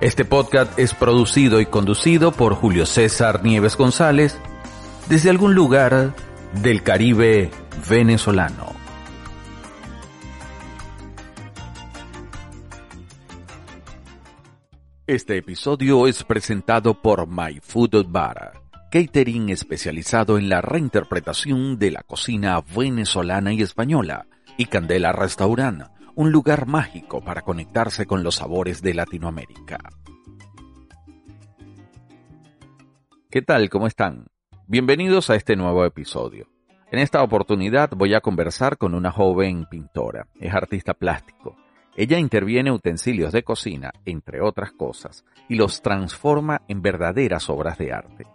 Este podcast es producido y conducido por Julio César Nieves González desde algún lugar del Caribe venezolano. Este episodio es presentado por My Food Bar, catering especializado en la reinterpretación de la cocina venezolana y española, y Candela Restaurant un lugar mágico para conectarse con los sabores de Latinoamérica. ¿Qué tal? ¿Cómo están? Bienvenidos a este nuevo episodio. En esta oportunidad voy a conversar con una joven pintora, es artista plástico. Ella interviene utensilios de cocina, entre otras cosas, y los transforma en verdaderas obras de arte.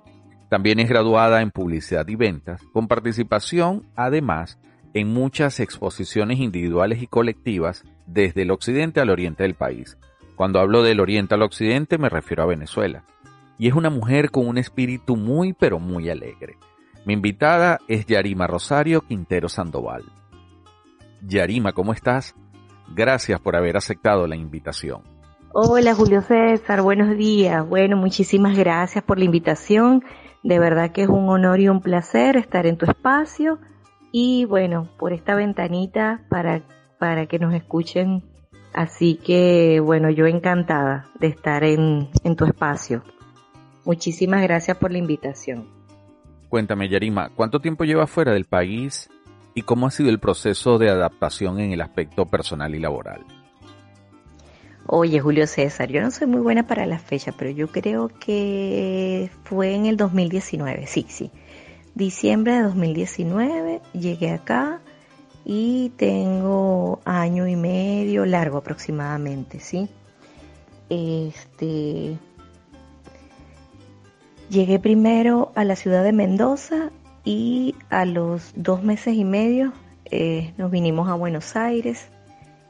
También es graduada en publicidad y ventas, con participación, además, en muchas exposiciones individuales y colectivas desde el occidente al oriente del país. Cuando hablo del oriente al occidente me refiero a Venezuela. Y es una mujer con un espíritu muy pero muy alegre. Mi invitada es Yarima Rosario Quintero Sandoval. Yarima, ¿cómo estás? Gracias por haber aceptado la invitación. Hola Julio César, buenos días. Bueno, muchísimas gracias por la invitación. De verdad que es un honor y un placer estar en tu espacio y bueno, por esta ventanita para, para que nos escuchen. Así que bueno, yo encantada de estar en, en tu espacio. Muchísimas gracias por la invitación. Cuéntame, Yarima, ¿cuánto tiempo llevas fuera del país y cómo ha sido el proceso de adaptación en el aspecto personal y laboral? Oye, Julio César, yo no soy muy buena para la fecha, pero yo creo que fue en el 2019, sí, sí diciembre de 2019 llegué acá y tengo año y medio largo aproximadamente, ¿sí? Este llegué primero a la ciudad de Mendoza y a los dos meses y medio eh, nos vinimos a Buenos Aires,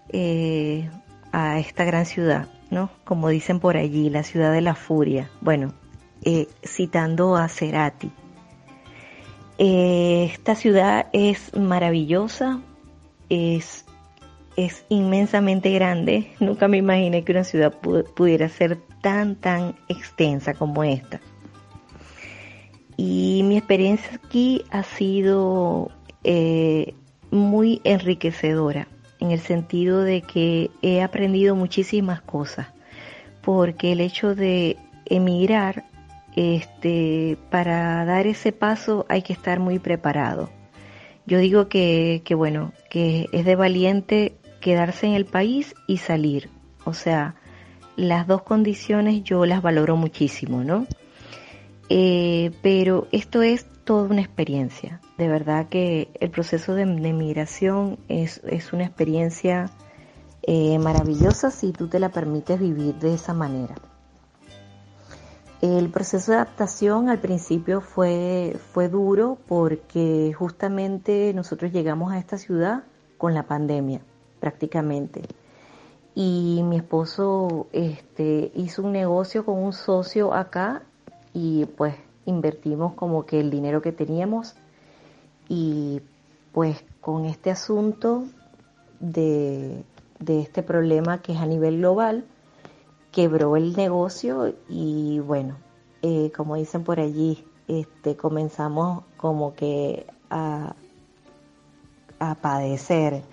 eh, a esta gran ciudad, ¿no? Como dicen por allí, la ciudad de la furia. Bueno, eh, citando a Cerati. Eh, esta ciudad es maravillosa, es, es inmensamente grande. Nunca me imaginé que una ciudad pudiera ser tan, tan extensa como esta. Y mi experiencia aquí ha sido eh, muy enriquecedora, en el sentido de que he aprendido muchísimas cosas, porque el hecho de emigrar este, para dar ese paso hay que estar muy preparado. Yo digo que, que, bueno, que es de valiente quedarse en el país y salir. O sea, las dos condiciones yo las valoro muchísimo, ¿no? Eh, pero esto es toda una experiencia. De verdad que el proceso de, migración es, es, una experiencia eh, maravillosa si tú te la permites vivir de esa manera. El proceso de adaptación al principio fue, fue duro porque justamente nosotros llegamos a esta ciudad con la pandemia, prácticamente. Y mi esposo este, hizo un negocio con un socio acá y pues invertimos como que el dinero que teníamos y pues con este asunto de, de este problema que es a nivel global, quebró el negocio y bueno, eh, como dicen por allí, este, comenzamos como que a, padecer,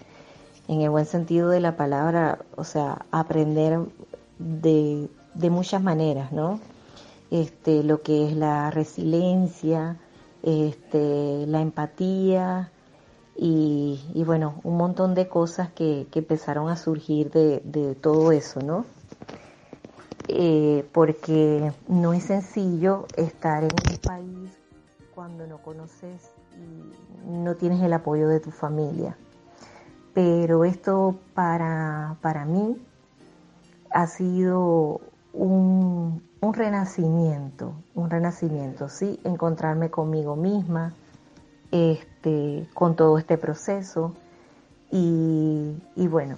en el buen sentido de la palabra, o sea, aprender de, de muchas maneras, ¿no? Este, lo que es la resiliencia, este, la empatía y, y, bueno, un montón de cosas que, que empezaron a surgir de, de todo eso, ¿no? Eh, porque no es sencillo estar en un país cuando no conoces y no tienes el apoyo de tu familia. Pero esto para, para mí ha sido un, un renacimiento, un renacimiento, sí, encontrarme conmigo misma, este, con todo este proceso y, y bueno,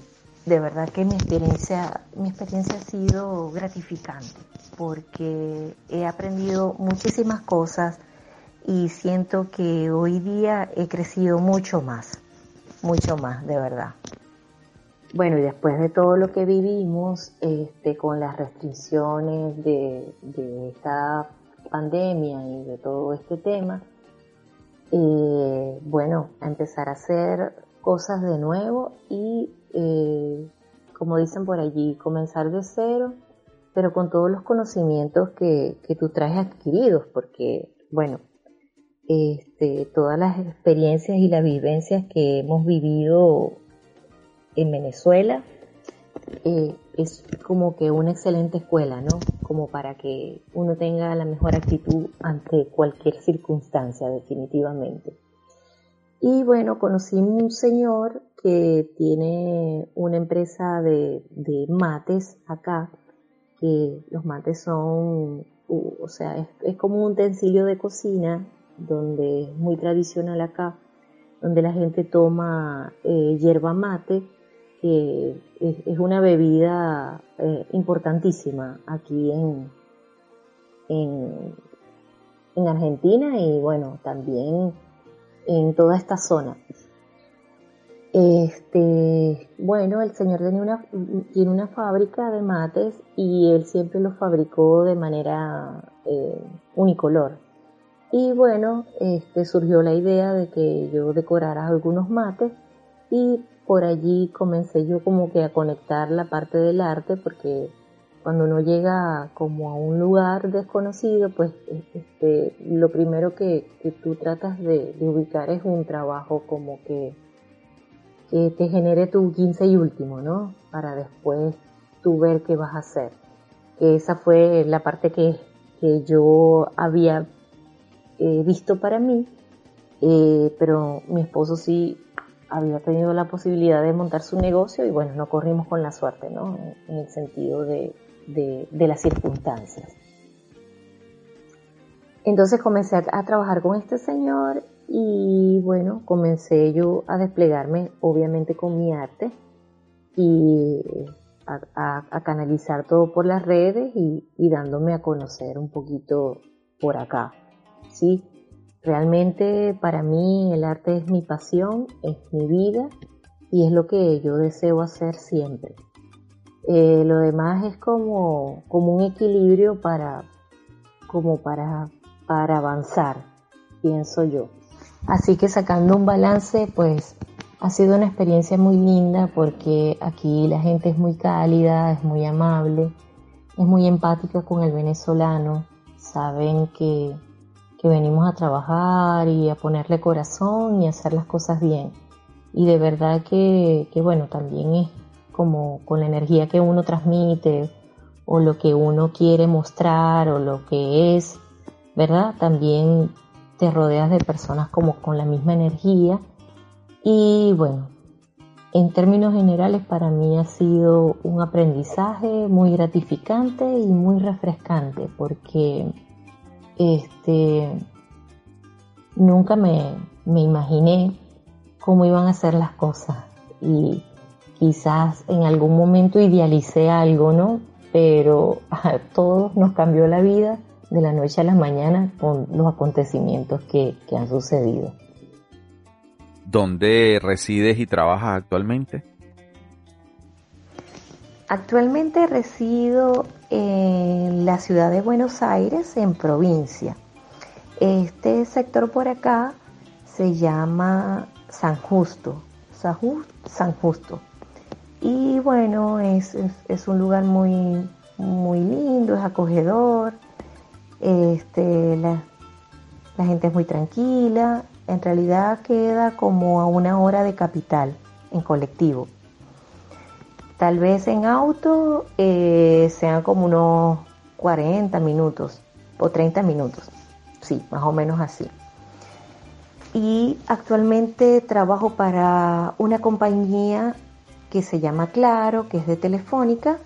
de verdad que mi experiencia, mi experiencia ha sido gratificante porque he aprendido muchísimas cosas y siento que hoy día he crecido mucho más, mucho más, de verdad. Bueno, y después de todo lo que vivimos, este, con las restricciones de, esta pandemia y de todo este tema, eh, bueno, a empezar a hacer cosas de nuevo y, eh, como dicen por allí, comenzar de cero, pero con todos los conocimientos que, que tú traes adquiridos, porque, bueno, este, todas las experiencias y las vivencias que hemos vivido en Venezuela eh, es como que una excelente escuela, ¿no? Como para que uno tenga la mejor actitud ante cualquier circunstancia, definitivamente. Y bueno, conocí un señor que tiene una empresa de, mates acá, que los mates son, o sea, es, como un utensilio de cocina, donde es muy tradicional acá, donde la gente toma eh, hierba mate que es, una bebida eh, importantísima aquí en, en, Argentina y bueno, también en toda esta zona. Este, bueno, el señor tiene una, fábrica de mates y él siempre los fabricó de manera eh, unicolor. Y bueno, este, surgió la idea de que yo decorara algunos mates y por allí comencé yo como que a conectar la parte del arte porque cuando uno llega como a un lugar desconocido, pues este, lo primero que, tú tratas de, ubicar es un trabajo como que, que te genere tu quince y último, ¿no? Para después tú ver qué vas a hacer. Que esa fue la parte que, que yo había eh, visto para mí, eh, pero mi esposo sí había tenido la posibilidad de montar su negocio y bueno, no corrimos con la suerte, ¿no? En el sentido de, de, las circunstancias. Entonces comencé a, trabajar con este señor y bueno, comencé yo a desplegarme obviamente con mi arte y a, canalizar todo por las redes y, y dándome a conocer un poquito por acá. ¿sí? Realmente para mí el arte es mi pasión, es mi vida y es lo que yo deseo hacer siempre. Eh, lo demás es como, como un equilibrio para, como para, para avanzar, pienso yo. Así que sacando un balance, pues ha sido una experiencia muy linda porque aquí la gente es muy cálida, es muy amable, es muy empática con el venezolano, saben que que venimos a trabajar y a ponerle corazón y hacer las cosas bien. Y de verdad que, bueno, también es como con la energía que uno transmite o lo que uno quiere mostrar o lo que es, ¿verdad? También te rodeas de personas como con la misma energía. Y bueno, en términos generales para mí ha sido un aprendizaje muy gratificante y muy refrescante porque este, nunca me, imaginé cómo iban a ser las cosas y quizás en algún momento idealicé algo, ¿no? Pero a todos nos cambió la vida de la noche a la mañana con los acontecimientos que, que han sucedido. ¿Dónde resides y trabajas actualmente? Actualmente resido en la ciudad de Buenos Aires, en provincia. Este sector por acá se llama San Justo, San Justo. Y bueno, es, un lugar muy, muy lindo, es acogedor, este, la, gente es muy tranquila, en realidad queda como a una hora de capital en colectivo. Tal vez en auto eh, sean como unos 40 minutos o 30 minutos. Sí, más o menos así. Y actualmente trabajo para una compañía que se llama Claro, que es de Telefónica,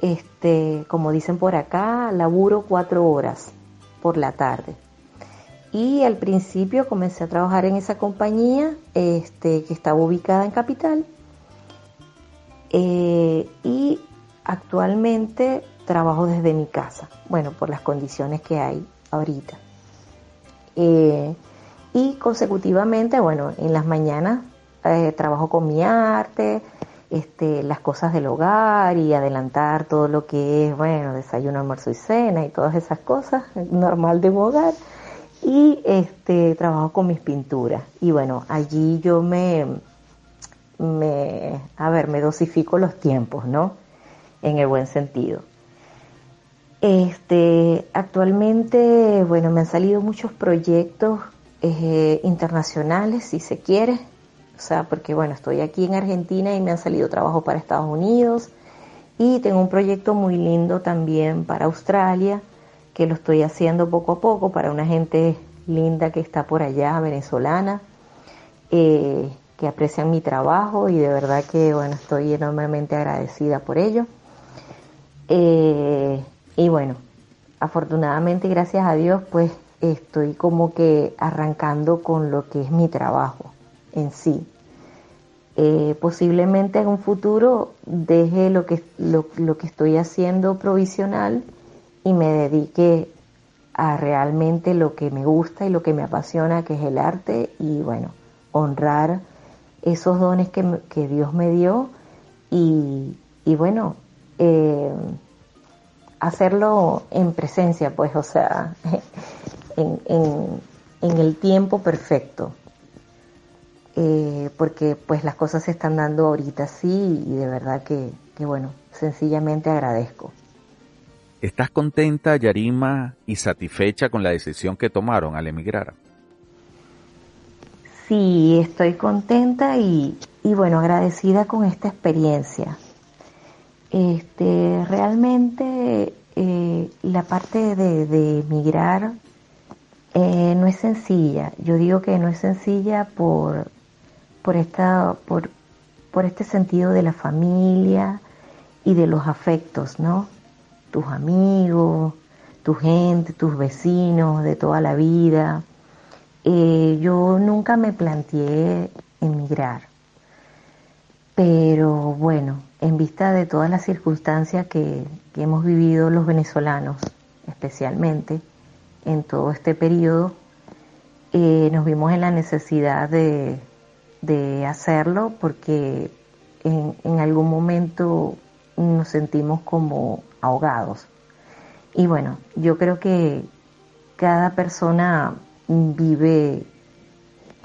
este, como dicen por acá, laburo cuatro horas por la tarde. Y al principio comencé a trabajar en esa compañía este, que estaba ubicada en Capital. Eh, y actualmente trabajo desde mi casa, bueno, por las condiciones que hay ahorita. Eh, y consecutivamente, bueno, en las mañanas eh, trabajo con mi arte, este, las cosas del hogar y adelantar todo lo que es, bueno, desayuno, almuerzo y cena y todas esas cosas, normal de un hogar. Y este, trabajo con mis pinturas. Y bueno, allí yo me, me, a ver, me dosifico los tiempos, ¿no? En el buen sentido. Este, actualmente, bueno, me han salido muchos proyectos eh, internacionales, si se quiere, o sea, porque bueno, estoy aquí en Argentina y me han salido trabajo para Estados Unidos y tengo un proyecto muy lindo también para Australia, que lo estoy haciendo poco a poco para una gente linda que está por allá, venezolana, eh, que aprecian mi trabajo y de verdad que bueno, estoy enormemente agradecida por ello. Eh, y bueno, afortunadamente, gracias a Dios, pues estoy como que arrancando con lo que es mi trabajo en sí. Eh, posiblemente en un futuro deje lo que, lo, que estoy haciendo provisional y me dedique a realmente lo que me gusta y lo que me apasiona, que es el arte, y bueno, honrar esos dones que, Dios me dio y, bueno, eh, hacerlo en presencia, pues, o sea, en, en el tiempo perfecto. Eh, porque pues las cosas se están dando ahorita sí y de verdad que, bueno, sencillamente agradezco. ¿Estás contenta, Yarima, y satisfecha con la decisión que tomaron al emigrar? Sí, estoy contenta y, bueno, agradecida con esta experiencia. Este, realmente eh, la parte de, emigrar eh, no es sencilla. Yo digo que no es sencilla por, por, esta, por, por este sentido de la familia y de los afectos, ¿no? Tus amigos, tu gente, tus vecinos de toda la vida. Eh, yo nunca me planteé emigrar, pero bueno, en vista de todas las circunstancias que, hemos vivido los venezolanos, especialmente en todo este periodo, eh, nos vimos en la necesidad de, de hacerlo porque en, algún momento nos sentimos como ahogados. Y bueno, yo creo que cada persona vive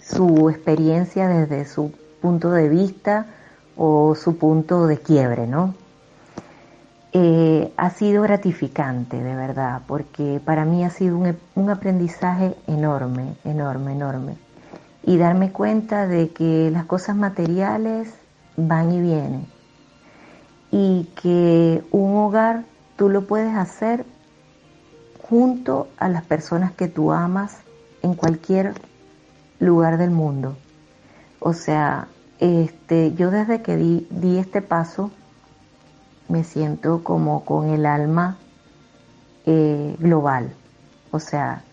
su experiencia desde su punto de vista o su punto de quiebre, ¿no? Eh, ha sido gratificante, de verdad, porque para mí ha sido un, un aprendizaje enorme, enorme, enorme y darme cuenta de que las cosas materiales van y vienen y que un hogar tú lo puedes hacer junto a las personas que tú amas en cualquier lugar del mundo. O sea, este, yo desde que di, di este paso me siento como con el alma eh, global. O sea,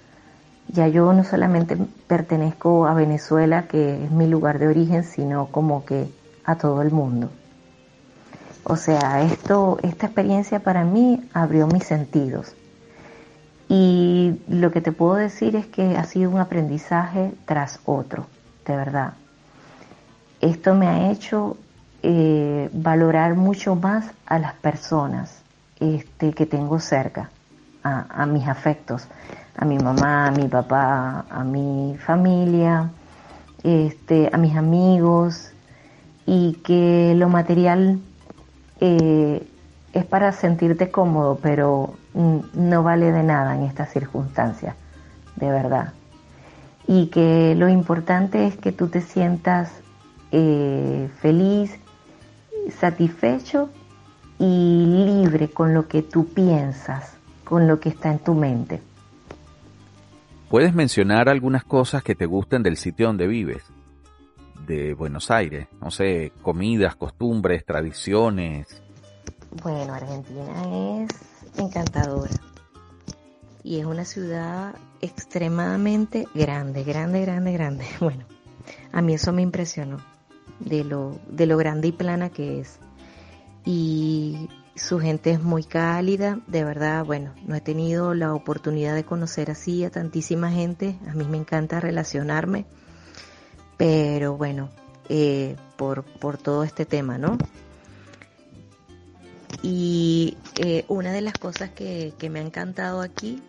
ya yo no solamente pertenezco a Venezuela, que es mi lugar de origen, sino como que a todo el mundo. O sea, esto, esta experiencia para mí abrió mis sentidos. Y lo que te puedo decir es que ha sido un aprendizaje tras otro, de verdad. Esto me ha hecho eh, valorar mucho más a las personas este, que tengo cerca, a mis afectos a mi mamá, a mi papá, a mi familia, este, a mis amigos y que lo material eh, es para sentirte cómodo, pero no vale de nada en estas circunstancias, de verdad. Y que lo importante es que tú te sientas eh, feliz, satisfecho y libre con lo que tú piensas, con lo que está en tu mente. ¿Puedes mencionar algunas cosas que te gusten del sitio donde vives? De Buenos Aires, no sé, comidas, costumbres, tradiciones. Bueno, Argentina es encantadora y es una ciudad extremadamente grande, grande, grande, grande. Bueno, a mí eso me impresionó de lo, de lo grande y plana que es. Y su gente es muy cálida, de verdad, bueno, no he tenido la oportunidad de conocer así a tantísima gente, a mí me encanta relacionarme, pero bueno, eh, por, por todo este tema, ¿no? Y eh, una de las cosas que, que, me ha encantado aquí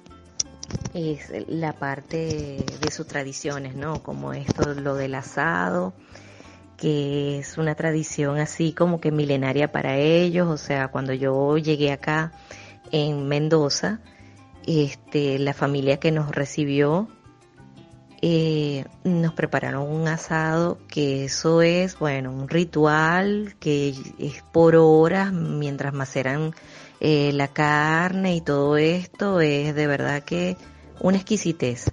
es la parte de sus tradiciones, ¿no? Como esto, lo del asado, que es una tradición así como que milenaria para ellos. O sea, cuando yo llegué acá en Mendoza, este, la familia que nos recibió eh, nos prepararon un asado que eso es, bueno, un ritual que es por horas mientras maceran eh, la carne y todo esto es de verdad que una exquisitez.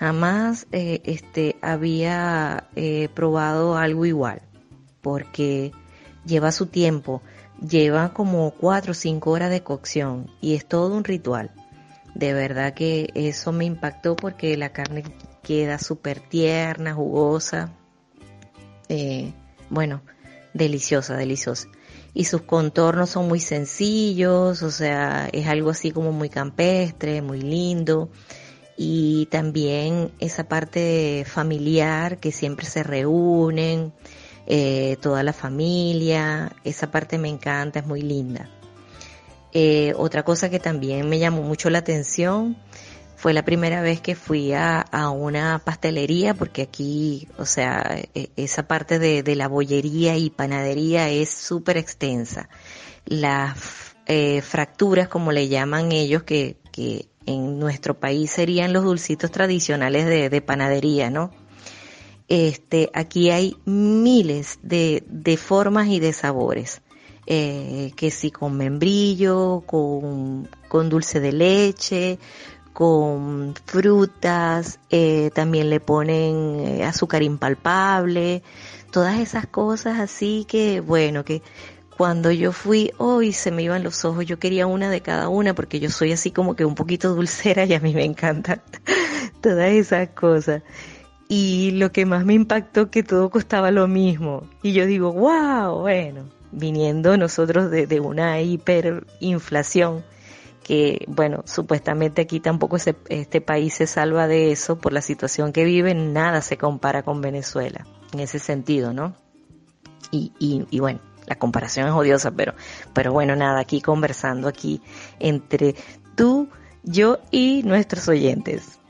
Jamás eh, este, había eh, probado algo igual, porque lleva su tiempo, lleva como cuatro o cinco horas de cocción y es todo un ritual. De verdad que eso me impactó porque la carne queda súper tierna, jugosa, eh, bueno, deliciosa, deliciosa. Y sus contornos son muy sencillos, o sea, es algo así como muy campestre, muy lindo y también esa parte familiar que siempre se reúnen, eh, toda la familia, esa parte me encanta, es muy linda. Eh, otra cosa que también me llamó mucho la atención fue la primera vez que fui a, una pastelería, porque aquí, o sea, e, esa parte de, la bollería y panadería es súper extensa. Las eh, fracturas, como le llaman ellos, que, que en nuestro país serían los dulcitos tradicionales de, panadería, ¿no? Este, aquí hay miles de, formas y de sabores. Eh, que si con membrillo, con, dulce de leche, con frutas, eh, también le ponen eh, azúcar impalpable, todas esas cosas así que, bueno, que cuando yo fui, hoy se me iban los ojos, yo quería una de cada una porque yo soy así como que un poquito dulcera y a mí me encantan todas esas cosas. Y lo que más me impactó que todo costaba lo mismo. Y yo digo, wow, bueno, viniendo nosotros de, una hiperinflación, que bueno, supuestamente aquí tampoco este país se salva de eso por la situación que vive, nada se compara con Venezuela, en ese sentido, ¿no? Y, y bueno, la comparación es odiosa, pero, pero bueno, nada, aquí conversando aquí entre tú, yo y nuestros oyentes.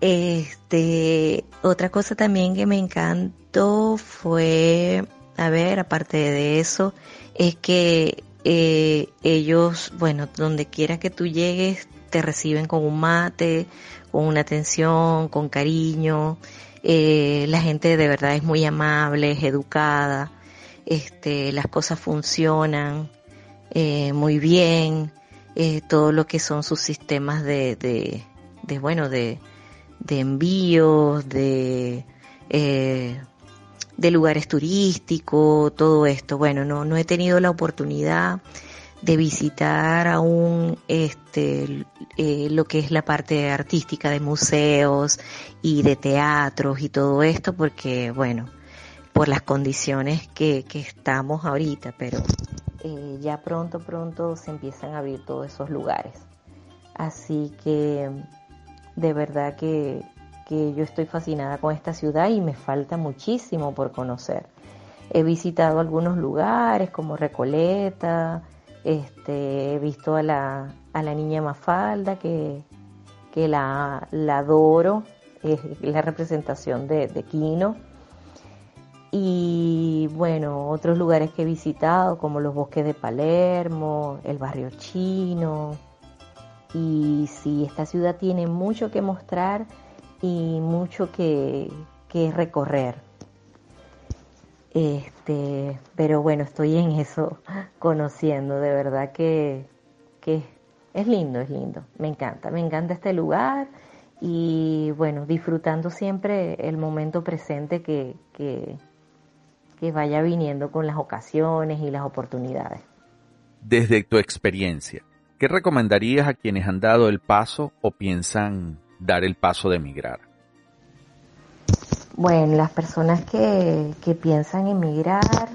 Este, otra cosa también que me encantó fue, a ver, aparte de eso, es que eh, ellos, bueno, donde quiera que tú llegues, te reciben con un mate, con una atención, con cariño. Eh, la gente de verdad es muy amable, es educada este, las cosas funcionan eh, muy bien, eh, todo lo que son sus sistemas de, de, de bueno, de, de envíos, de, eh, de lugares turísticos, todo esto. Bueno, no, no he tenido la oportunidad de visitar aún este eh, lo que es la parte artística de museos y de teatros y todo esto porque bueno por las condiciones que, que estamos ahorita, pero eh, ya pronto, pronto se empiezan a abrir todos esos lugares. Así que de verdad que, que yo estoy fascinada con esta ciudad y me falta muchísimo por conocer. He visitado algunos lugares como Recoleta, este, he visto a la, a la niña Mafalda que, que la, adoro, es la representación de, de Quino y bueno, otros lugares que he visitado como los bosques de Palermo, el barrio chino. Y sí, esta ciudad tiene mucho que mostrar y mucho que, recorrer. Este, pero bueno, estoy en eso, conociendo, de verdad que, es lindo, es lindo, me encanta, me encanta este lugar y bueno, disfrutando siempre el momento presente que, que vaya viniendo con las ocasiones y las oportunidades. Desde tu experiencia, ¿qué recomendarías a quienes han dado el paso o piensan dar el paso de emigrar? Bueno, las personas que, que piensan emigrar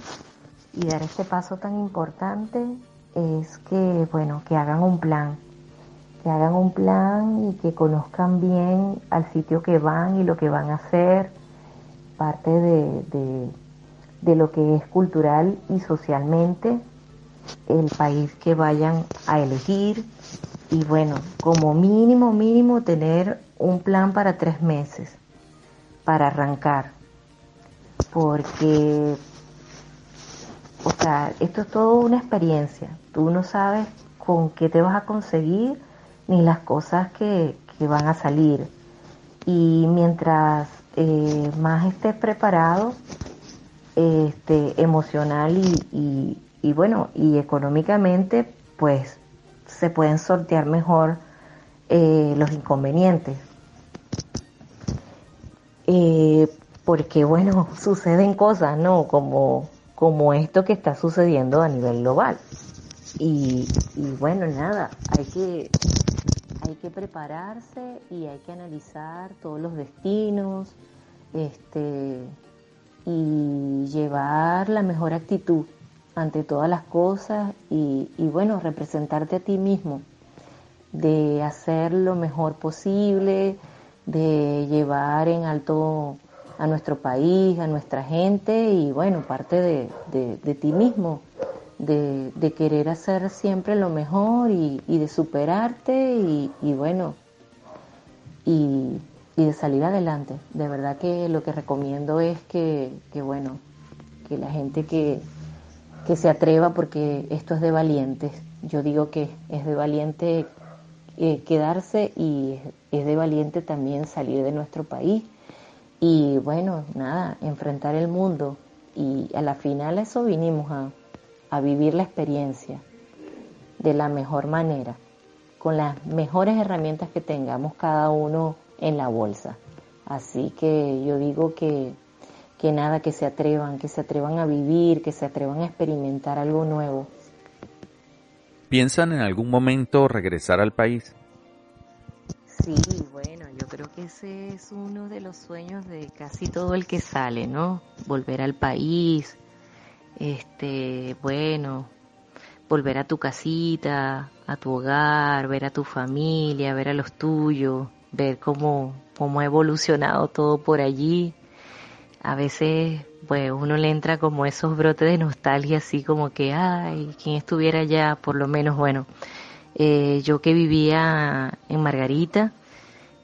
y dar este paso tan importante es que, bueno, que hagan un plan, que hagan un plan y que conozcan bien al sitio que van y lo que van a hacer, parte de, de, lo que es cultural y socialmente, el país que vayan a elegir y bueno, como mínimo, mínimo tener un plan para tres meses para arrancar, porque o sea, esto es todo una experiencia. Tú no sabes con qué te vas a conseguir ni las cosas que, van a salir. Y mientras eh, más estés preparado, este, emocional y, y, bueno, y económicamente, pues se pueden sortear mejor eh, los inconvenientes. Eh, porque bueno, suceden cosas, ¿no? Como como esto que está sucediendo a nivel global. Y, bueno, nada, hay que, hay que prepararse y hay que analizar todos los destinos este, y llevar la mejor actitud ante todas las cosas y, y bueno, representarte a ti mismo, de hacer lo mejor posible, de llevar en alto a nuestro país, a nuestra gente y bueno, parte de, ti mismo, de, querer hacer siempre lo mejor y, de superarte y, bueno, y, de salir adelante. De verdad que lo que recomiendo es que, bueno, que la gente que, se atreva porque esto es de valientes. Yo digo que es de valiente eh, quedarse y es de valiente también salir de nuestro país y bueno, nada, enfrentar el mundo. Y a la final eso vinimos a, a vivir la experiencia de la mejor manera, con las mejores herramientas que tengamos cada uno en la bolsa. Así que yo digo que, que nada, que se atrevan, que se atrevan a vivir, que se atrevan a experimentar algo nuevo. ¿Piensan en algún momento regresar al país? Sí, bueno, yo creo que ese es uno de los sueños de casi todo el que sale, ¿no? Volver al país, este, bueno, volver a tu casita, a tu hogar, ver a tu familia, ver a los tuyos, ver cómo, cómo ha evolucionado todo por allí. A veces, pues uno le entra como esos brotes de nostalgia, así como que, ay, quien estuviera allá, por lo menos, bueno, eh, yo que vivía en Margarita,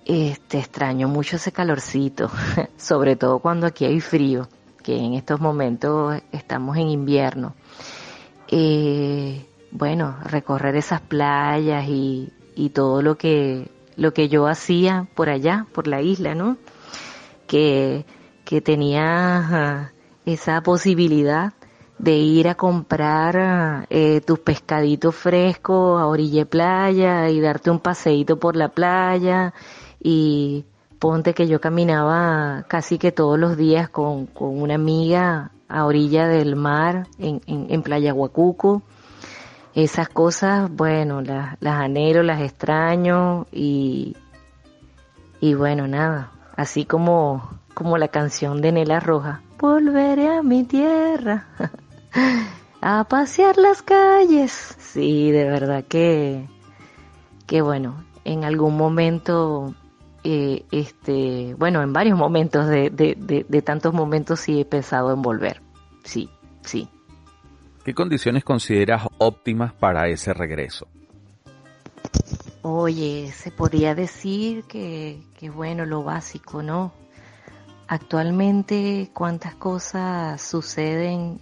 este, extraño mucho ese calorcito, sobre todo cuando aquí hay frío, que en estos momentos estamos en invierno. Eh, bueno, recorrer esas playas y, y todo lo que, lo que yo hacía por allá, por la isla, ¿no? Que, que tenía esa posibilidad de ir a comprar eh, tus pescaditos frescos a orilla playa y darte un paseíto por la playa y ponte que yo caminaba casi que todos los días con, con una amiga a orilla del mar en, en, Playa Huacuco. Esas cosas, bueno, las, las anhelo, las extraño y, y bueno, nada, así como, como la canción de Nela Roja, volveré a mi tierra. a pasear las calles. Sí, de verdad que, que bueno, en algún momento, eh, este, bueno, en varios momentos de, de, de, tantos momentos sí he pensado en volver. Sí, sí. ¿Qué condiciones consideras óptimas para ese regreso? Oye, se podría decir que, que bueno, lo básico, ¿no? Actualmente, cuántas cosas suceden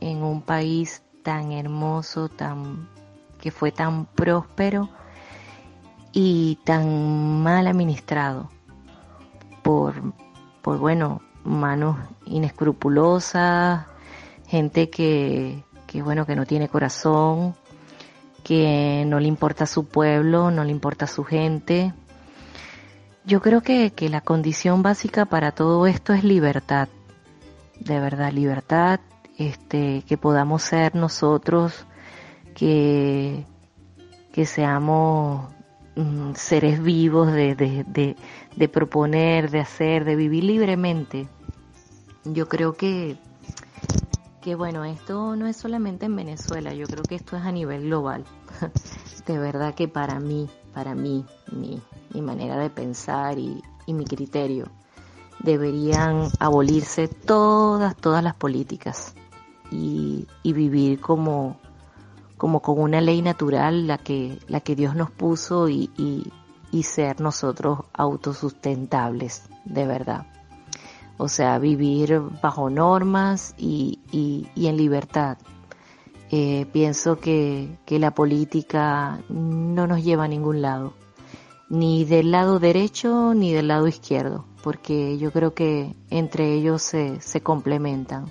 en un país tan hermoso, tan que fue tan próspero y tan mal administrado por, por bueno, manos inescrupulosas, gente que, que bueno, que no tiene corazón, que no le importa su pueblo, no le importa su gente. Yo creo que, que la condición básica para todo esto es libertad, de verdad, libertad este, que podamos ser nosotros, que, que seamos mm, seres vivos de, de, de, proponer, de hacer, de vivir libremente. Yo creo que, que, bueno, esto no es solamente en Venezuela, yo creo que esto es a nivel global. de verdad que para mí, para mí, mi, mi manera de pensar y, y mi criterio, deberían abolirse todas, todas las políticas y, y vivir como, como con una ley natural, la que, la que Dios nos puso y, y, y ser nosotros autosustentables, de verdad. O sea, vivir bajo normas y, y, y en libertad. Eh, pienso que, que la política no nos lleva a ningún lado, ni del lado derecho ni del lado izquierdo, porque yo creo que entre ellos se, se complementan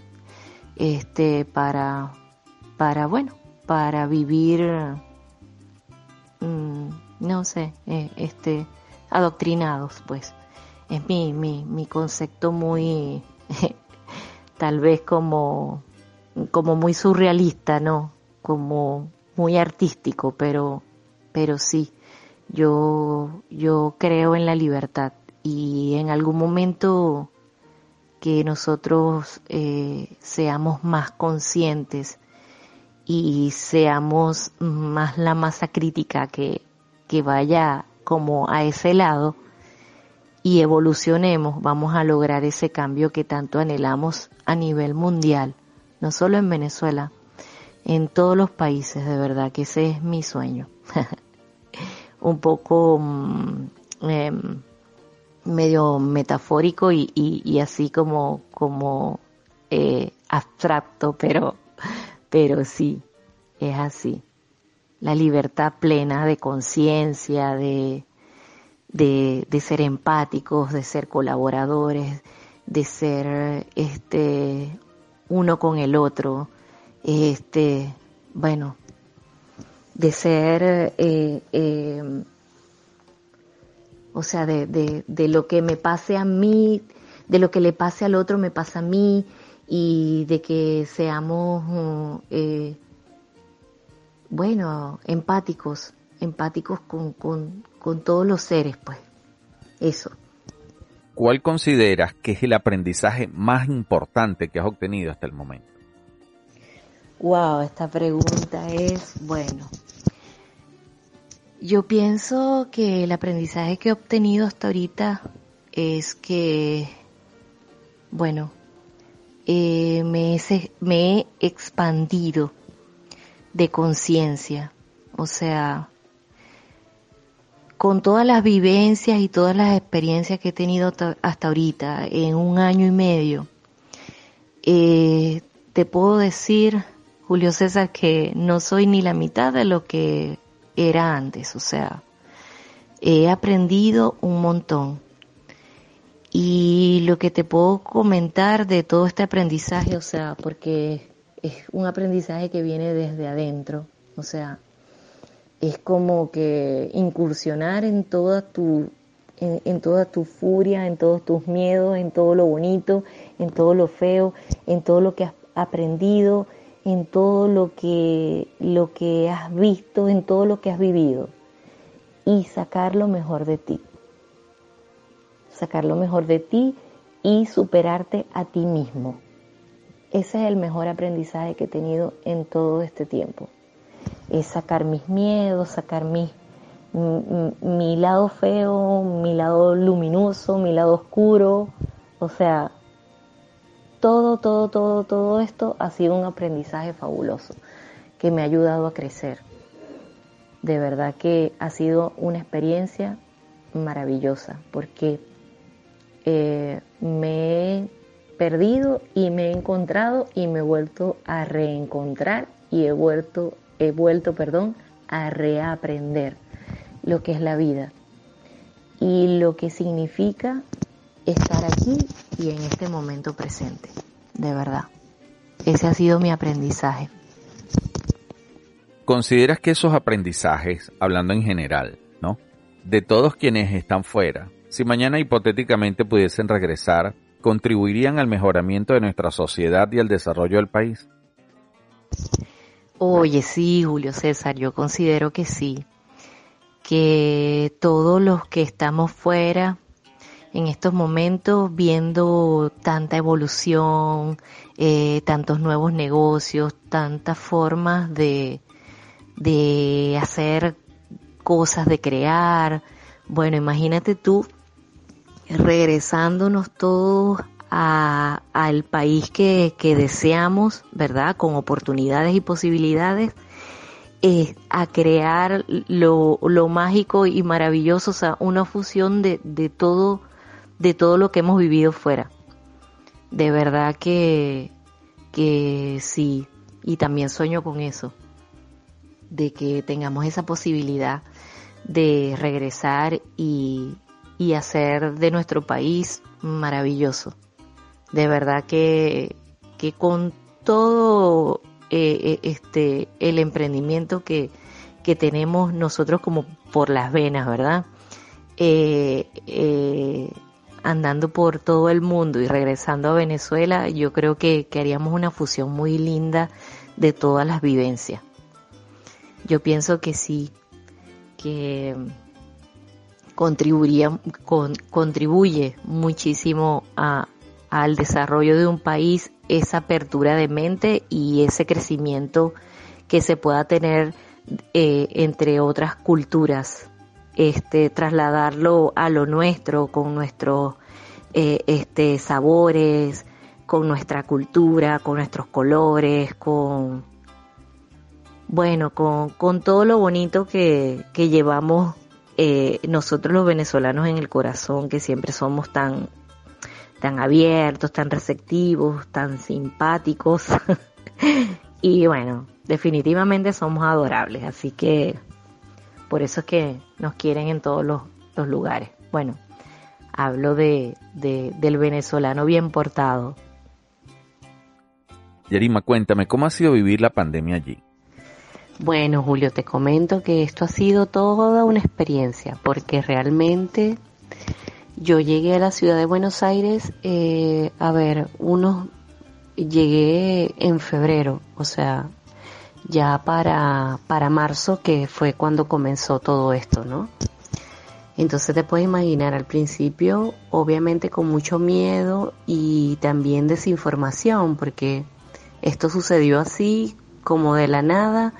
este, para, para, bueno, para vivir, mm, no sé, eh, este, adoctrinados, pues. Es mi, mi, mi concepto muy, tal vez como, como muy surrealista, ¿no? Como muy artístico, pero, pero sí, yo, yo creo en la libertad y en algún momento que nosotros eh, seamos más conscientes y seamos más la masa crítica que, que vaya como a ese lado y evolucionemos, vamos a lograr ese cambio que tanto anhelamos a nivel mundial, no solo en Venezuela, en todos los países, de verdad que ese es mi sueño. Un poco mm, em, medio metafórico y, así como, como eh, abstracto, pero, pero sí, es así. La libertad plena de conciencia, de, de, de, ser empáticos, de ser colaboradores, de ser este uno con el otro, este, bueno, de ser eh, eh, o sea, de, de, de lo que me pase a mí, de lo que le pase al otro me pasa a mí y de que seamos, eh, bueno, empáticos, empáticos con, con, con todos los seres, pues. Eso. ¿Cuál consideras que es el aprendizaje más importante que has obtenido hasta el momento? Wow, esta pregunta es, bueno, yo pienso que el aprendizaje que he obtenido hasta ahorita es que, bueno, eh, me, he, me, he, expandido de conciencia, o sea, con todas las vivencias y todas las experiencias que he tenido hasta ahorita, en un año y medio, eh, te puedo decir, Julio César, que no soy ni la mitad de lo que era antes, o sea, he aprendido un montón. Y lo que te puedo comentar de todo este aprendizaje, o sea, porque es un aprendizaje que viene desde adentro, o sea, es como que incursionar en toda tu en, toda tu furia, en todos tus miedos, en todo lo bonito, en todo lo feo, en todo lo que has aprendido, en todo lo que, lo que has visto, en todo lo que has vivido y sacar lo mejor de ti. Sacar lo mejor de ti y superarte a ti mismo. Ese es el mejor aprendizaje que he tenido en todo este tiempo. Sacar mis miedos, sacar mi, mi lado feo, mi lado luminoso, mi lado oscuro. O sea, todo, todo, todo, todo esto ha sido un aprendizaje fabuloso que me ha ayudado a crecer. De verdad que ha sido una experiencia maravillosa porque eh, me he perdido y me he encontrado y me he vuelto a reencontrar y he vuelto, he vuelto, perdón, a reaprender lo que es la vida y lo que significa estar aquí y en este momento presente, de verdad. Ese ha sido mi aprendizaje. ¿Consideras que esos aprendizajes, hablando en general, ¿no? De todos quienes están fuera, si mañana hipotéticamente pudiesen regresar, contribuirían al mejoramiento de nuestra sociedad y al desarrollo del país? Oye, sí, Julio César, yo considero que sí, que todos los que estamos fuera en estos momentos viendo tanta evolución, eh, tantos nuevos negocios, tantas formas de, de hacer cosas, de crear. Bueno, imagínate tú regresándonos todos a, al país que, que, deseamos, ¿verdad? Con oportunidades y posibilidades, eh, a crear lo, lo, mágico y maravilloso, o sea, una fusión de, de todo, de todo lo que hemos vivido fuera. De verdad que, que sí, y también sueño con eso, de que tengamos esa posibilidad de regresar y, y hacer de nuestro país maravilloso. De verdad que, que con todo eh, eh, este el emprendimiento que, que tenemos nosotros como por las venas, ¿verdad? Eh, andando por todo el mundo y regresando a Venezuela, yo creo que, que haríamos una fusión muy linda de todas las vivencias. Yo pienso que sí, que contribuiría, con, contribuye muchísimo a, al desarrollo de un país esa apertura de mente y ese crecimiento que se pueda tener eh, entre otras culturas, este, trasladarlo a lo nuestro con nuestros eh, este, sabores, con nuestra cultura, con nuestros colores, con, bueno, con, con todo lo bonito que, que llevamos eh, nosotros los venezolanos en el corazón, que siempre somos tan, tan abiertos, tan receptivos, tan simpáticos. y bueno, definitivamente somos adorables, así que por eso es que nos quieren en todos los, los lugares. Bueno, hablo de, de, del venezolano bien portado. Yarima, cuéntame, ¿cómo ha sido vivir la pandemia allí? Bueno, Julio, te comento que esto ha sido toda una experiencia, porque realmente yo llegué a la ciudad de Buenos Aires, eh, a ver, unos, llegué en febrero, o sea, ya para, para marzo, que fue cuando comenzó todo esto, ¿no? Entonces te puedes imaginar al principio, obviamente con mucho miedo y también desinformación, porque esto sucedió así, como de la nada,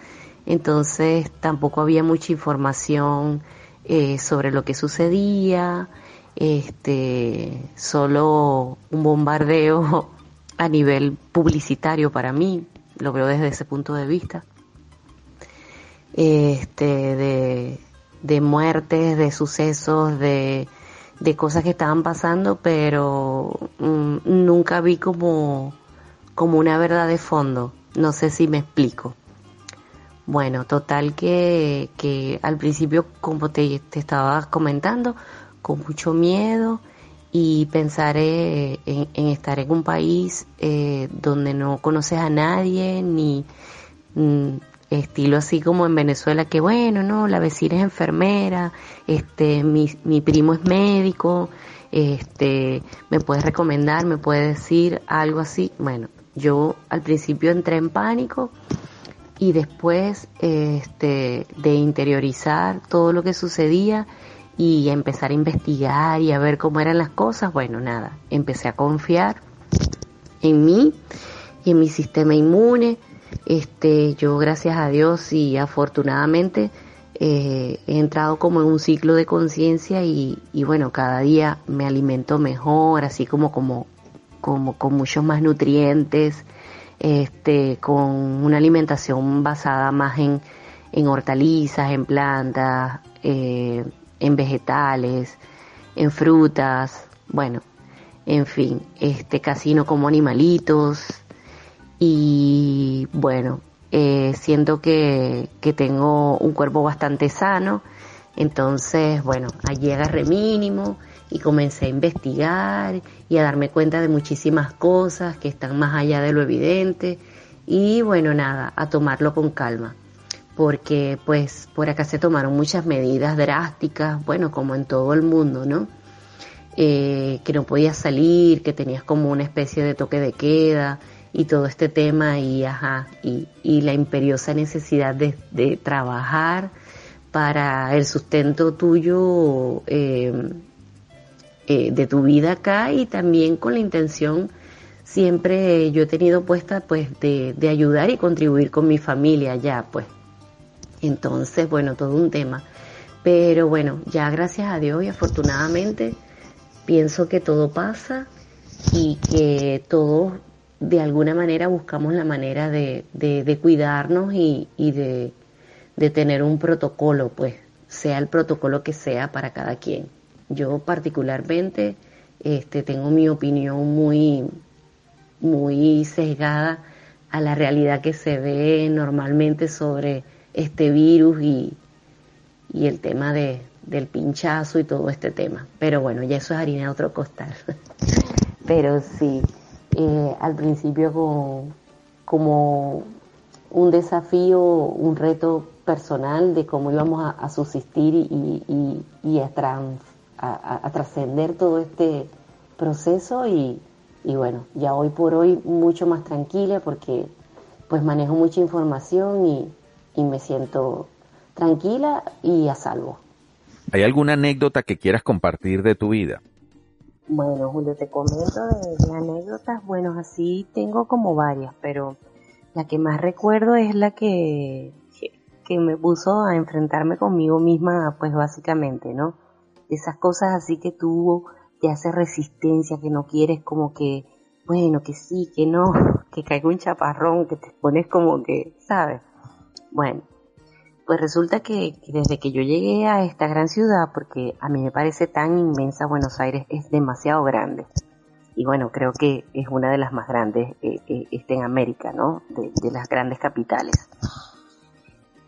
entonces tampoco había mucha información eh, sobre lo que sucedía, este, solo un bombardeo a nivel publicitario para mí, lo veo desde ese punto de vista, este, de, de muertes, de sucesos, de, de cosas que estaban pasando, pero mm, nunca vi como, como una verdad de fondo. No sé si me explico. Bueno, total que, que al principio, como te, te estaba comentando, con mucho miedo y pensar en, estar en un país eh, donde no conoces a nadie, ni mm, estilo así como en Venezuela, que bueno, no, la vecina es enfermera, este, mi, mi primo es médico, este, me puedes recomendar, me puedes decir algo así. Bueno, yo al principio entré en pánico y después este, de interiorizar todo lo que sucedía y empezar a investigar y a ver cómo eran las cosas, bueno, nada, empecé a confiar en mí y en mi sistema inmune. Este, yo gracias a Dios y afortunadamente eh, he entrado como en un ciclo de conciencia y, y, bueno, cada día me alimento mejor, así como, como, como con muchos más nutrientes, este, con una alimentación basada más en, en hortalizas, en plantas, eh, en vegetales, en frutas, bueno, en fin, este casino como animalitos. Y bueno, eh, siento que, que tengo un cuerpo bastante sano, entonces bueno, allí agarré mínimo, y comencé a investigar y a darme cuenta de muchísimas cosas que están más allá de lo evidente. Y bueno, nada, a tomarlo con calma porque pues por acá se tomaron muchas medidas drásticas, bueno, como en todo el mundo, ¿no? Eh, que no podías salir, que tenías como una especie de toque de queda y todo este tema y, ajá, y, la imperiosa necesidad de, de, trabajar para el sustento tuyo eh, eh, de tu vida acá y también con la intención siempre yo he tenido puesta pues de, de ayudar y contribuir con mi familia allá pues entonces bueno todo un tema pero bueno ya gracias a Dios y afortunadamente pienso que todo pasa y que todos de alguna manera buscamos la manera de, de, cuidarnos y, y de, de, tener un protocolo, pues, sea el protocolo que sea para cada quien. Yo particularmente este, tengo mi opinión muy, muy sesgada a la realidad que se ve normalmente sobre este virus y, y el tema de, del pinchazo y todo este tema. Pero bueno, ya eso es harina de otro costal. Pero sí, eh, al principio como, como, un desafío, un reto personal de cómo íbamos a, subsistir y, y, y a, a, trascender todo este proceso y, y bueno, ya hoy por hoy mucho más tranquila porque pues manejo mucha información y, y me siento tranquila y a salvo. ¿Hay alguna anécdota que quieras compartir de tu vida? Bueno, Julio, te comento de, anécdotas. Bueno, así tengo como varias, pero la que más recuerdo es la que, que, me puso a enfrentarme conmigo misma, pues básicamente, ¿no? Esas cosas así que tú te haces resistencia, que no quieres como que, bueno, que sí, que no, que caiga un chaparrón, que te pones como que, ¿sabes? Bueno, pues resulta que, desde que yo llegué a esta gran ciudad, porque a mí me parece tan inmensa Buenos Aires, es demasiado grande. Y bueno, creo que es una de las más grandes eh, eh, este, en América, ¿no? De, las grandes capitales.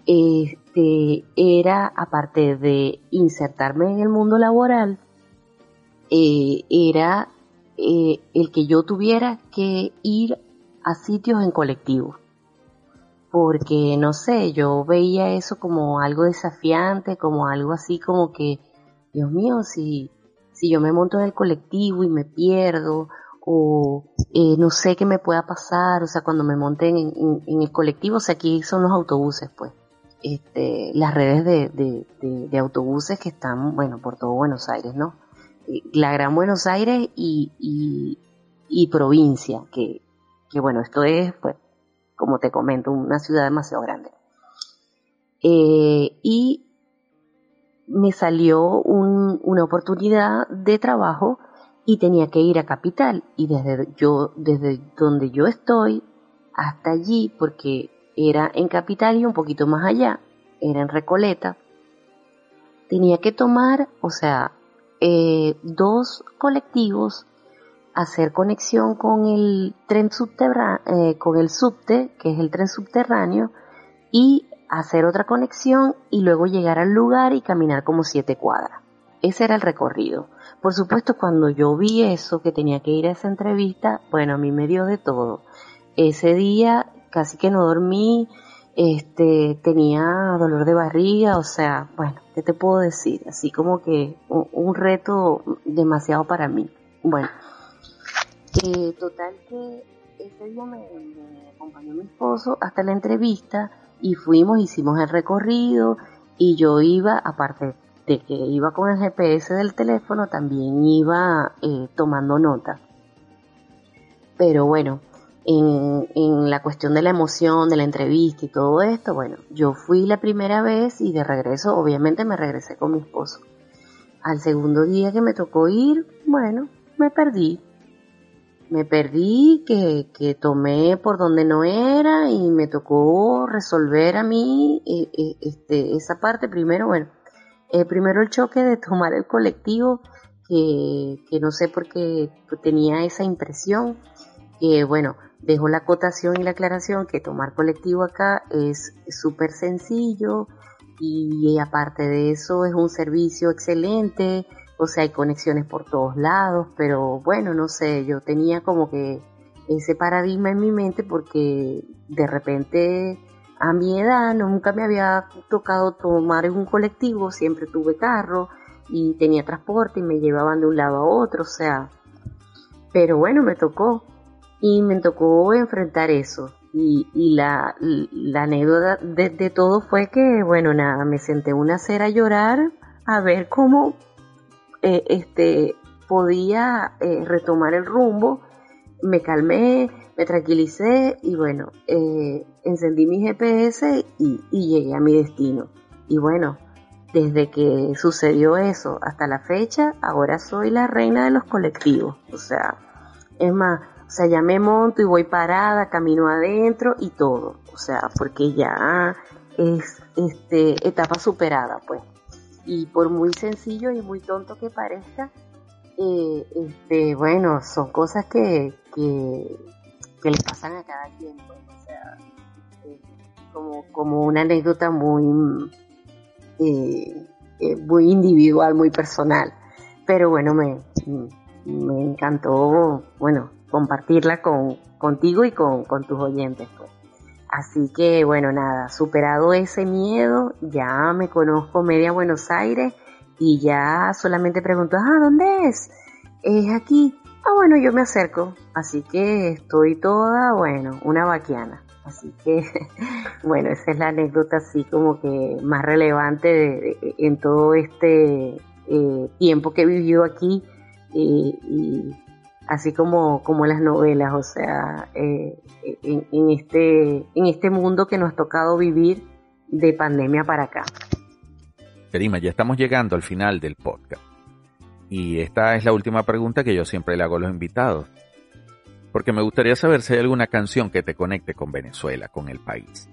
Este, era, aparte de insertarme en el mundo laboral, eh, era el que yo tuviera que ir a sitios en colectivo porque no sé, yo veía eso como algo desafiante, como algo así como que, Dios mío, si, si yo me monto en el colectivo y me pierdo, o eh, no sé qué me pueda pasar, o sea, cuando me monten en, el colectivo, o sea, aquí son los autobuses, pues, este, las redes de, de, autobuses que están, bueno, por todo Buenos Aires, ¿no? Eh, la Gran Buenos Aires y, y, y provincia, que, que bueno, esto es, pues, como te comento, una ciudad demasiado grande. Eh, y me salió una oportunidad de trabajo y tenía que ir a Capital. Y desde, yo, desde donde yo estoy hasta allí, porque era en Capital y un poquito más allá, era en Recoleta, tenía que tomar, o sea, eh, dos colectivos hacer conexión con el tren subterráneo, eh, con el subte, que es el tren subterráneo, y hacer otra conexión y luego llegar al lugar y caminar como siete cuadras. Ese era el recorrido. Por supuesto, cuando yo vi eso, que tenía que ir a esa entrevista, bueno, a mí me dio de todo. Ese día casi que no dormí, este, tenía dolor de barriga, o sea, bueno, ¿qué te puedo decir? Así como que un, un reto demasiado para mí. Bueno, eh, total que ese día me, acompañó mi esposo hasta la entrevista y fuimos, hicimos el recorrido y yo iba, aparte de que iba con el GPS del teléfono, también iba eh, tomando nota. Pero bueno, en, en, la cuestión de la emoción, de la entrevista y todo esto, bueno, yo fui la primera vez y de regreso, obviamente me regresé con mi esposo. Al segundo día que me tocó ir, bueno, me perdí me perdí, que, que tomé por donde no era y me tocó resolver a mí eh, eh, este, esa parte primero, bueno, eh, primero el choque de tomar el colectivo, que, que no sé por qué tenía esa impresión, que bueno, dejo la acotación y la aclaración que tomar colectivo acá es súper sencillo y aparte de eso es un servicio excelente, o sea, hay conexiones por todos lados, pero bueno, no sé, yo tenía como que ese paradigma en mi mente porque de repente a mi edad nunca me había tocado tomar un colectivo, siempre tuve carro y tenía transporte y me llevaban de un lado a otro, o sea, pero bueno, me tocó. y me tocó enfrentar eso. Y, la, la, anécdota de, todo fue que, bueno, nada, me senté una acera a llorar a ver cómo eh, este, podía eh, retomar el rumbo. Me calmé, me tranquilicé y bueno, eh, encendí mi GPS y, y llegué a mi destino. Y bueno, desde que sucedió eso hasta la fecha, ahora soy la reina de los colectivos. O sea, es más, o sea, ya me monto y voy parada, camino adentro y todo. O sea, porque ya es este etapa superada, pues. Y por muy sencillo y muy tonto que parezca, eh, este, bueno, son cosas que, que, le pasan a cada quien, pues. O sea, eh, como, como una anécdota muy eh, muy individual, muy personal. Pero bueno, me, me encantó, bueno, compartirla con, contigo y con, con tus oyentes. Pues. Así que bueno, nada, superado ese miedo, ya me conozco media Buenos Aires y ya solamente pregunto, ah, ¿dónde es? Es aquí. Ah, bueno, yo me acerco. Así que estoy toda, bueno, una vaquiana. Así que, bueno, esa es la anécdota así como que más relevante en todo este eh, tiempo que he vivido aquí y así como, como las novelas, o sea, eh, en, este, en este mundo que nos ha tocado vivir de pandemia para acá. Karima, ya estamos llegando al final del podcast. Y esta es la última pregunta que yo siempre le hago a los invitados porque me gustaría saber si hay alguna canción que te conecte con Venezuela, con el país.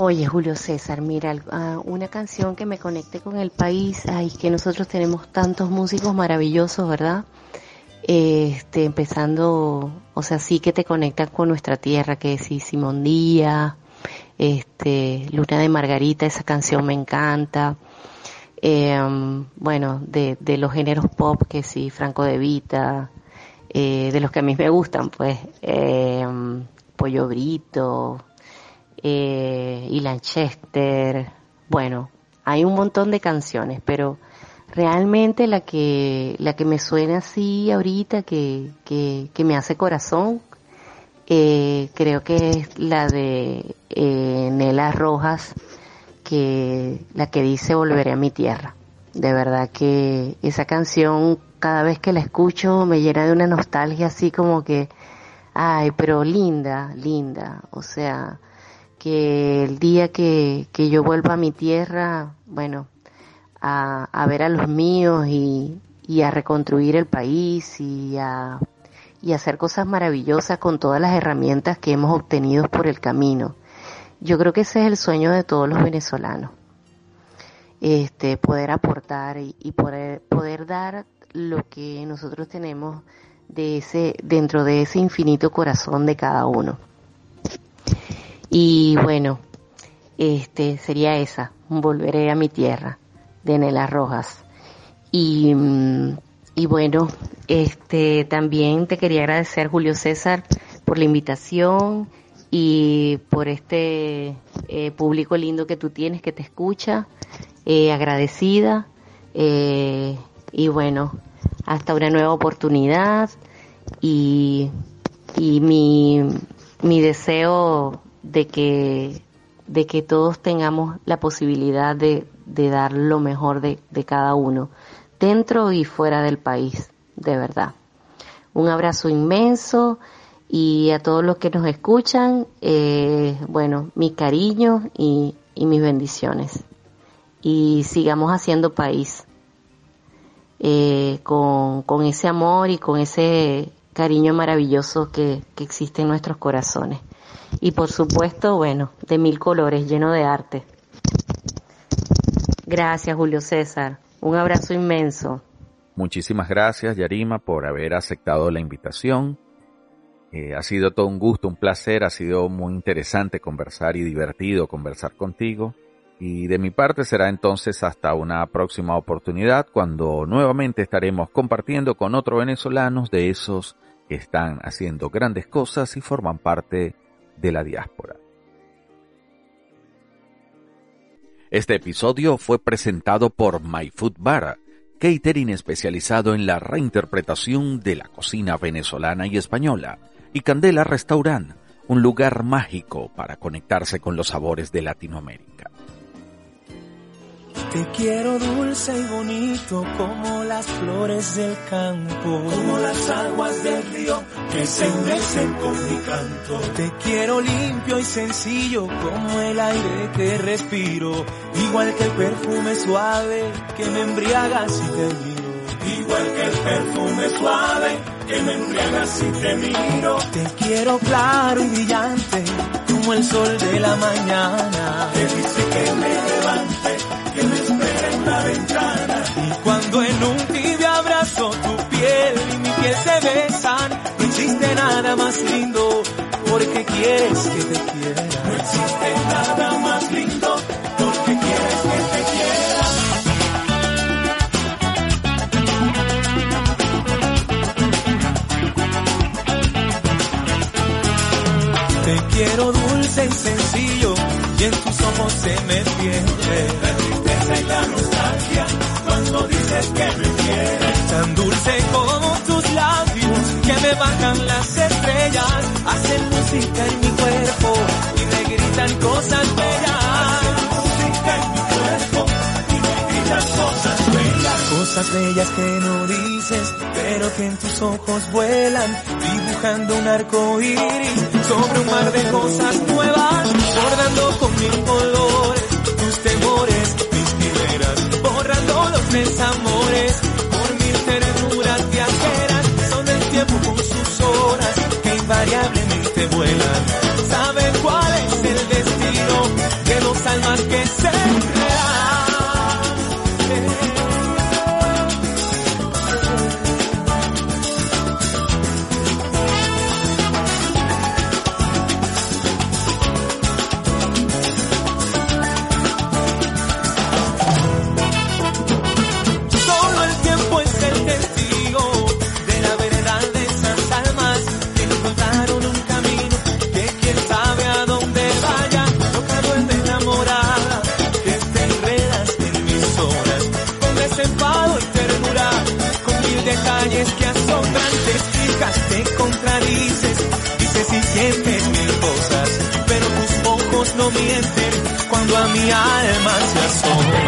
Oye, Julio César, mira, ah, una canción que me conecte con el país, ay, que nosotros tenemos tantos músicos maravillosos, ¿verdad? Este, empezando, o sea, sí que te conectan con nuestra tierra, que sí, Simón Díaz, este, Luna de Margarita, esa canción me encanta. Em, bueno, de, los géneros pop, que sí, Franco de Vita, eh, de los que a mí me gustan, pues, eh, Pollo Brito, eh, y Lanchester, bueno, hay un montón de canciones, pero realmente la que, la que me suena así ahorita, que, que, que me hace corazón, eh, creo que es la de eh, Nela Rojas, que la que dice Volveré a mi tierra. De verdad que esa canción cada vez que la escucho me llena de una nostalgia así como que, ay, pero linda, linda. O sea, que el día que, que yo vuelva a mi tierra, bueno, a, ver a los míos y, a reconstruir el país y a, y hacer cosas maravillosas con todas las herramientas que hemos obtenido por el camino. Yo creo que ese es el sueño de todos los venezolanos. Este, poder aportar y, y poder, poder dar lo que nosotros tenemos de ese, dentro de ese infinito corazón de cada uno. Y bueno, este sería esa, volveré a mi tierra, de Nela Rojas. Y, mm, y bueno, este también te quería agradecer Julio César por la invitación y por este eh, público lindo que tú tienes que te escucha, eh, agradecida. Eh, y bueno, hasta una nueva oportunidad y, y mi, mi deseo de que, de que todos tengamos la posibilidad de, de dar lo mejor de, de cada uno, dentro y fuera del país, de verdad. Un abrazo inmenso y a todos los que nos escuchan, eh, bueno, mi cariño y, y mis bendiciones. Y sigamos haciendo país eh, con, con, ese amor y con ese cariño maravilloso que, que existe en nuestros corazones. Y por supuesto, bueno, de mil colores, lleno de arte. Gracias, Julio César. Un abrazo inmenso. Muchísimas gracias, Yarima, por haber aceptado la invitación. Eh, ha sido todo un gusto, un placer, ha sido muy interesante conversar y divertido conversar contigo. Y de mi parte será entonces hasta una próxima oportunidad cuando nuevamente estaremos compartiendo con otros venezolanos de esos que están haciendo grandes cosas y forman parte de la diáspora. Este episodio fue presentado por My Food Bar, catering especializado en la reinterpretación de la cocina venezolana y española y Candela Restaurant, un lugar mágico para conectarse con los sabores de Latinoamérica. Te quiero dulce y bonito como las flores del campo, como las aguas del río que se mecen con mi canto. Te quiero limpio y sencillo como el aire que respiro, igual que el perfume suave que me embriaga si te miro. Igual que el perfume suave que me embriaga si te miro. Te quiero claro y brillante como el sol de la mañana. Que dice que me levante la cuando en un tibio abrazo tu piel y mi piel se besan, no existe nada más lindo porque quieres que te quiera. No existe nada más lindo porque quieres que te quiera. Te quiero dulce y sencillo y en tus ojos se me pierde y la cuando dices que me quieres. Tan dulce como tus labios que me bajan las estrellas, hacen música en mi cuerpo y me gritan cosas bellas. Hacen música en mi cuerpo y me gritan cosas bellas. Cosas bellas que no dices, pero que en tus ojos vuelan, dibujando un arco iris sobre un mar de cosas nuevas, bordando con mil colores tus temores los desamores por mil ternuras viajeras. Son el tiempo con sus horas que invariablemente vuelan. Saben cuál es el destino de dos almas que se mi alma se.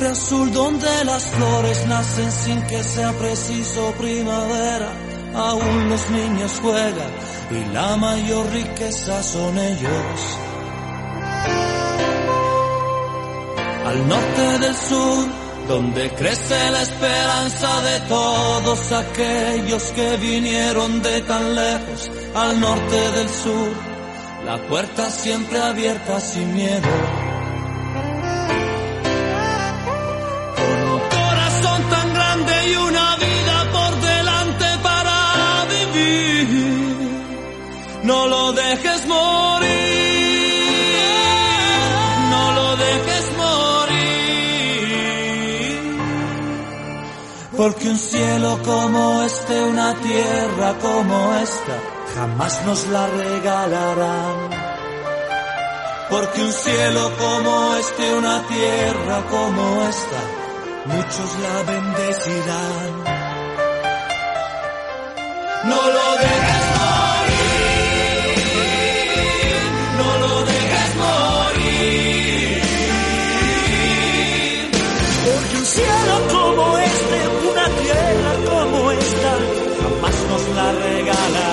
Siempre azul, donde las flores nacen sin que sea preciso primavera. Aún los niños juegan y la mayor riqueza son ellos. Al norte del sur, donde crece la esperanza de todos aquellos que vinieron de tan lejos. Al norte del sur, la puerta siempre abierta sin miedo. Porque un cielo como este, una tierra como esta, jamás nos la regalarán. Porque un cielo como este, una tierra como esta, muchos la bendecirán. No lo dejes nos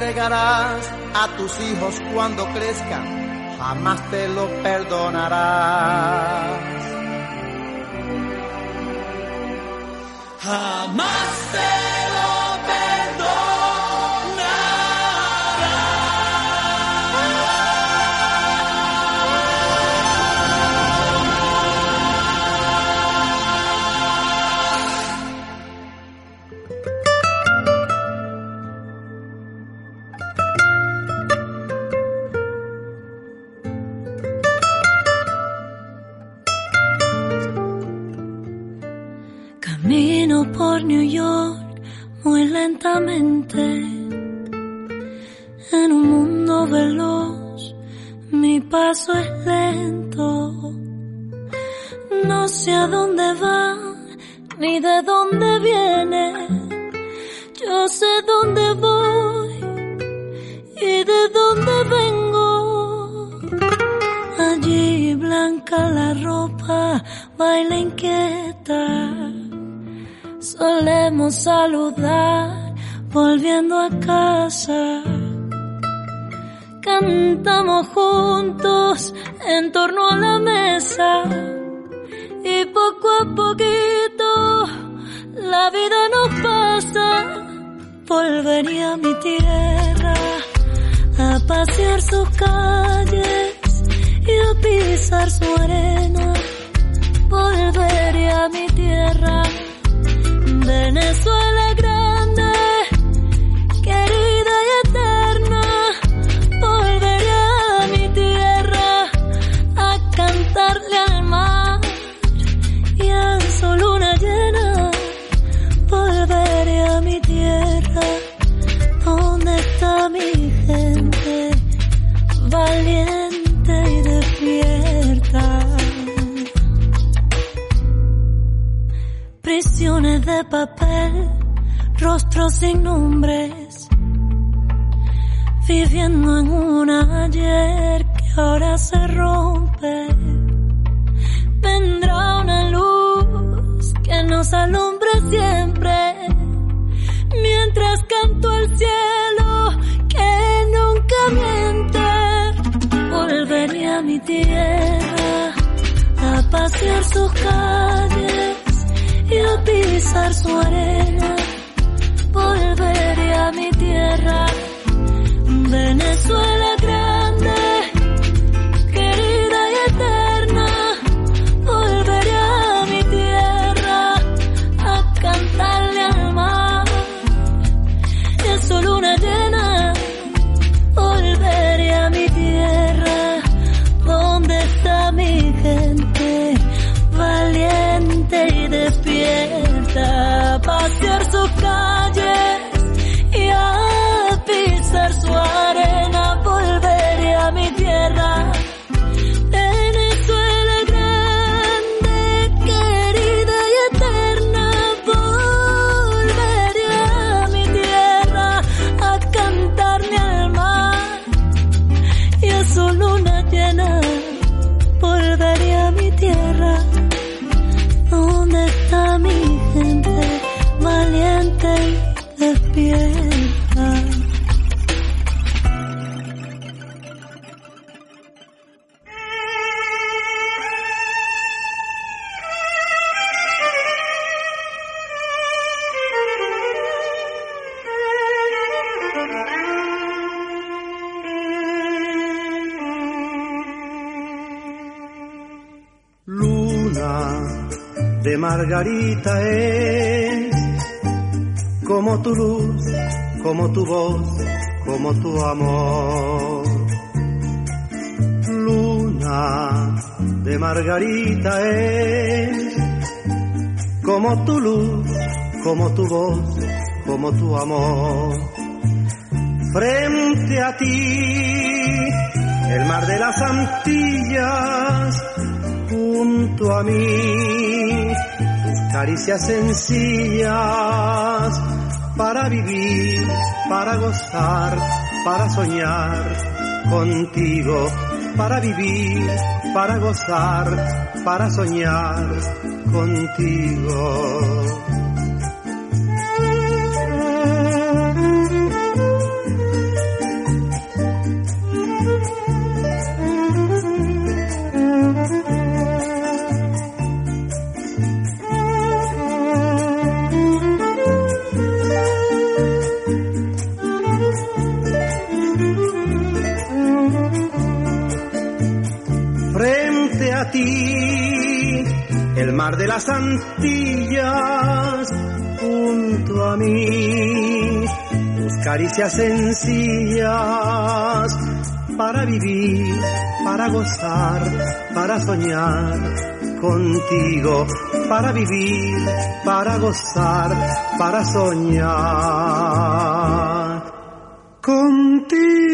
entregarás a tus hijos cuando crezcan? Jamás te lo perdonarás. Jamás te Por New York muy lentamente. En un mundo veloz, mi paso es lento. No sé a dónde va, ni de dónde viene. Yo sé dónde voy y de dónde vengo. Allí blanca la ropa, baila inquieta. Solemos saludar volviendo a casa. Cantamos juntos en torno a la mesa. Y poco a poquito la vida nos pasa. Volvería a mi tierra a pasear sus calles y a pisar su arena. Volvería a mi tierra, Venezuela grande, Prisiones de papel, rostros sin nombres, viviendo en un ayer que ahora se rompe. Vendrá una luz que nos alumbre siempre, mientras canto al cielo que nunca miente. Volveré a mi tierra a pasear sus calles pisar su arena. Volveré a mi tierra, Venezuela de Margarita es como tu luz, como tu voz, como tu amor. Luna de Margarita es como tu luz, como tu voz, como tu amor. Frente a ti, el mar de las Antillas, junto a mí, caricias sencillas, para vivir, para gozar, para soñar contigo, para vivir, para gozar, para soñar contigo. las Antillas junto a mí, tus caricias sencillas para vivir, para gozar, para soñar contigo, para vivir, para gozar, para soñar contigo.